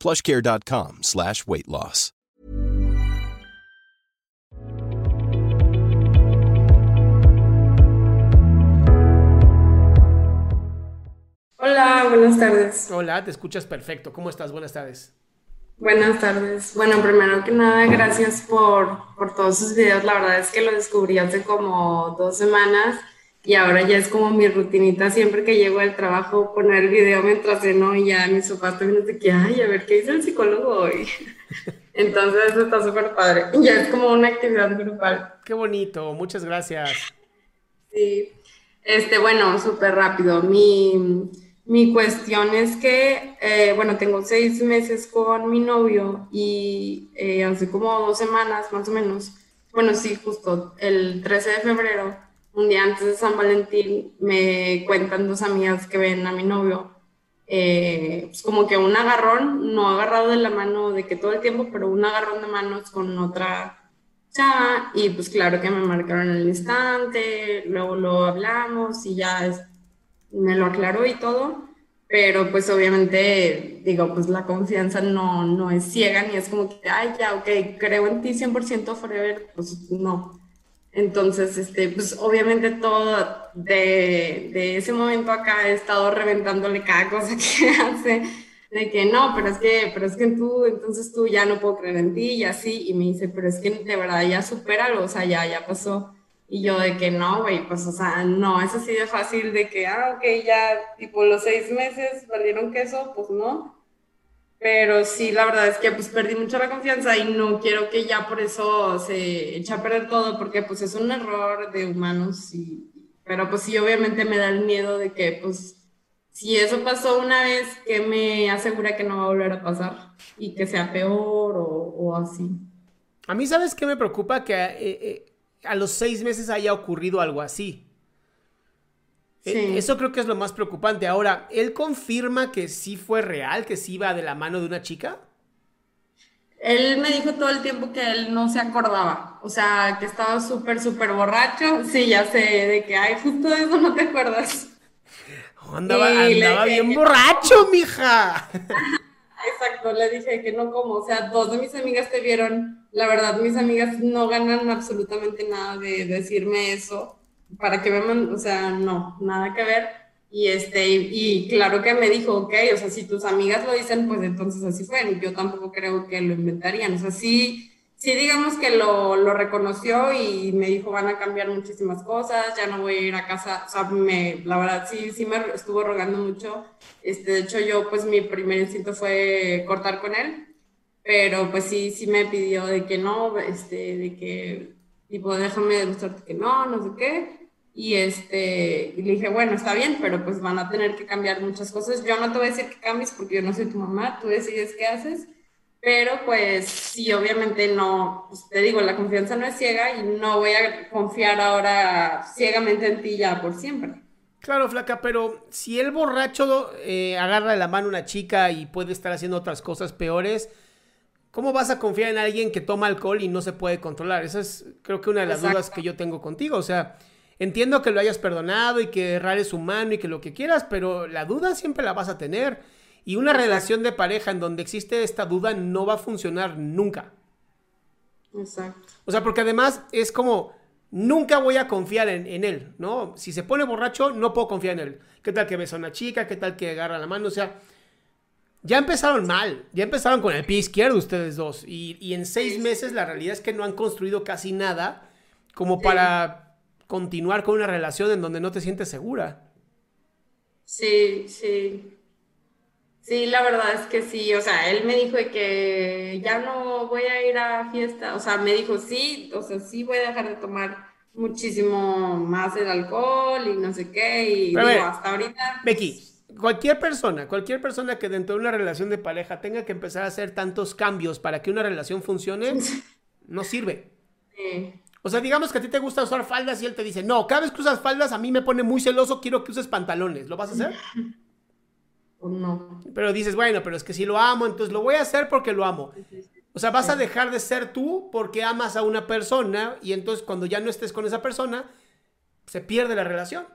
plushcare.com slash weight loss. Hola, buenas tardes. Hola, te escuchas perfecto. ¿Cómo estás? Buenas tardes. Buenas tardes. Bueno, primero que nada, gracias por, por todos sus videos. La verdad es que lo descubrí hace como dos semanas y ahora ya es como mi rutinita siempre que llego al trabajo poner el video mientras ceno y ya mis papás también de que, ay, a ver qué dice el psicólogo hoy. Entonces eso está súper padre. Ya es como una actividad grupal. Qué bonito, muchas gracias. Sí. Este, bueno, súper rápido. Mi, mi cuestión es que, eh, bueno, tengo seis meses con mi novio y eh, hace como dos semanas más o menos, bueno, sí, justo el 13 de febrero, un día antes de San Valentín, me cuentan dos amigas que ven a mi novio, eh, pues como que un agarrón, no agarrado de la mano de que todo el tiempo, pero un agarrón de manos con otra chava y pues claro que me marcaron el instante, luego lo hablamos y ya es, me lo aclaró y todo, pero pues obviamente digo, pues la confianza no, no es ciega ni es como que, ay, ya, ok, creo en ti 100% forever, pues no. Entonces, este, pues obviamente todo de, de ese momento acá he estado reventándole cada cosa que hace, de que no, pero es que, pero es que tú, entonces tú ya no puedo creer en ti y así, y me dice, pero es que de verdad ya supéralo, o sea, ya, ya pasó. Y yo de que no, güey, pues, o sea, no, es así de fácil de que, ah, ok, ya, tipo, los seis meses valieron queso, pues no. Pero sí, la verdad es que pues perdí mucho la confianza y no quiero que ya por eso se eche a perder todo, porque pues es un error de humanos, y, pero pues sí, obviamente me da el miedo de que pues si eso pasó una vez, que me asegura que no va a volver a pasar y que sea peor o, o así. A mí, ¿sabes qué me preocupa? Que eh, eh, a los seis meses haya ocurrido algo así. Sí. Eh, Eso creo que es lo más preocupante. Ahora, ¿él confirma que sí fue real, que sí iba de la mano de una chica? Él me dijo todo el tiempo que él no se acordaba, o sea, que estaba súper, súper borracho. Sí, ya sé, de que, ay, justo de eso no te acuerdas. Andaba, Y le andaba bien que- borracho, mija. Exacto, le dije que no como, o sea, dos de mis amigas te vieron, la verdad, mis amigas no ganan absolutamente nada de decirme eso, para que me man- o sea, no, nada que ver. Y este, y, y claro que me dijo, ok, o sea, si tus amigas lo dicen, pues entonces así fue. Yo tampoco creo que lo inventarían. O sea, sí, sí digamos que lo, lo reconoció y me dijo, van a cambiar muchísimas cosas, ya no voy a ir a casa. O sea, me, la verdad, sí, sí me estuvo rogando mucho. Este, de hecho, yo, pues mi primer instinto fue cortar con él, pero pues sí, sí me pidió de que no, este, de que, tipo, déjame demostrarte que no, no sé qué. Y este, y le dije, bueno, está bien, pero pues van a tener que cambiar muchas cosas. Yo no te voy a decir que cambies porque yo no soy tu mamá, tú decides qué haces. Pero pues sí, obviamente no, pues, te digo, la confianza no es ciega y no voy a confiar ahora ciegamente en ti ya por siempre. Claro, flaca, pero si el borracho eh, agarra de la mano a una chica y puede estar haciendo otras cosas peores, ¿cómo vas a confiar en alguien que toma alcohol y no se puede controlar? Esa es, creo que una de las Exacto. dudas que yo tengo contigo. O sea, entiendo que lo hayas perdonado y que errar es humano y que lo que quieras, pero la duda siempre la vas a tener. Y una relación de pareja en donde existe esta duda no va a funcionar nunca. Exacto. O sea, porque además es como, nunca voy a confiar en, en, él, ¿no? Si se pone borracho, no puedo confiar en él. ¿Qué tal que besa a una chica? ¿Qué tal que agarra la mano? O sea, ya empezaron mal, ya empezaron con el pie izquierdo ustedes dos. Y, y en seis meses la realidad es que no han construido casi nada como para continuar con una relación en donde no te sientes segura. Sí, sí. Sí, la verdad es que sí, o sea, él me dijo que ya no voy a ir a fiesta, o sea, me dijo sí, o sea, sí voy a dejar de tomar muchísimo más el alcohol y no sé qué, y digo, hasta ahorita... Becky, cualquier persona, cualquier persona que dentro de una relación de pareja tenga que empezar a hacer tantos cambios para que una relación funcione, no sirve. Sí. O sea, digamos que a ti te gusta usar faldas y él te dice, no, cada vez que usas faldas a mí me pone muy celoso, quiero que uses pantalones. ¿Lo vas a hacer? Pues no. Pero dices, bueno, pero es que si lo amo, entonces lo voy a hacer porque lo amo. O sea, vas a dejar de ser tú porque amas a una persona y entonces cuando ya no estés con esa persona, se pierde la relación.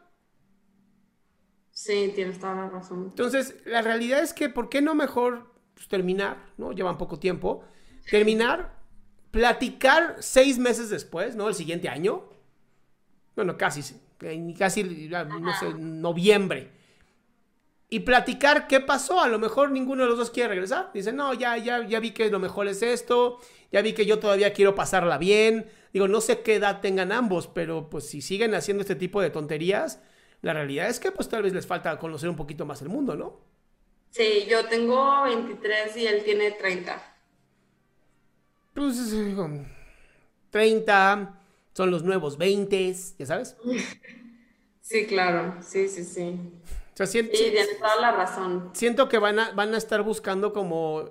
Sí, tienes toda la razón. Entonces, la realidad es que, ¿por qué no mejor pues, terminar? ¿No? Llevan poco tiempo. Terminar, platicar seis meses después, ¿no? El siguiente año. Bueno, casi, casi, no sé, noviembre. Y platicar qué pasó. A lo mejor ninguno de los dos quiere regresar. Dice, no, ya, ya, ya vi que lo mejor es esto. Ya vi que yo todavía quiero pasarla bien. Digo, no sé qué edad tengan ambos, pero pues si siguen haciendo este tipo de tonterías, la realidad es que pues tal vez les falta conocer un poquito más el mundo, ¿no? Sí, yo tengo 23 y él tiene 30. Pues digo, 30 son los nuevos 20, ya sabes. Sí, claro, sí, sí, sí. O sea, siento, sí, tienes toda la razón. Siento que van a, van a estar buscando como...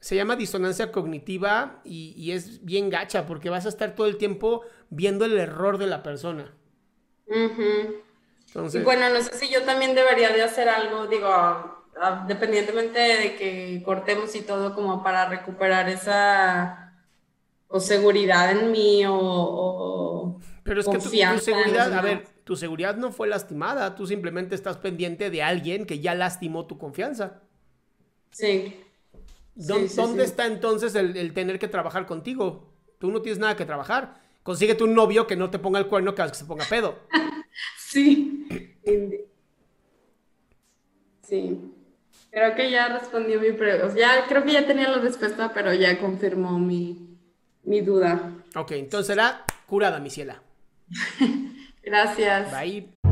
Se llama disonancia cognitiva y, y, es bien gacha porque vas a estar todo el tiempo viendo el error de la persona. Uh -huh. Entonces, y bueno, no sé si yo también debería de hacer algo, digo, dependientemente de que cortemos y todo, como para recuperar esa o seguridad en mí o, o Pero es que tu, tu seguridad, a ver, tu seguridad no fue lastimada, tú simplemente estás pendiente de alguien que ya lastimó tu confianza. Sí. ¿Dónde, sí, sí, ¿dónde sí. está entonces el, el, tener que trabajar contigo? Tú no tienes nada que trabajar. Consíguete un novio que no te ponga el cuerno cada vez que se ponga pedo. sí. Sí. Creo que ya respondió mi pregunta. Ya, creo que ya tenía la respuesta, pero ya confirmó mi, mi duda. Ok, entonces será curada, mi ciela. Gracias. Bye.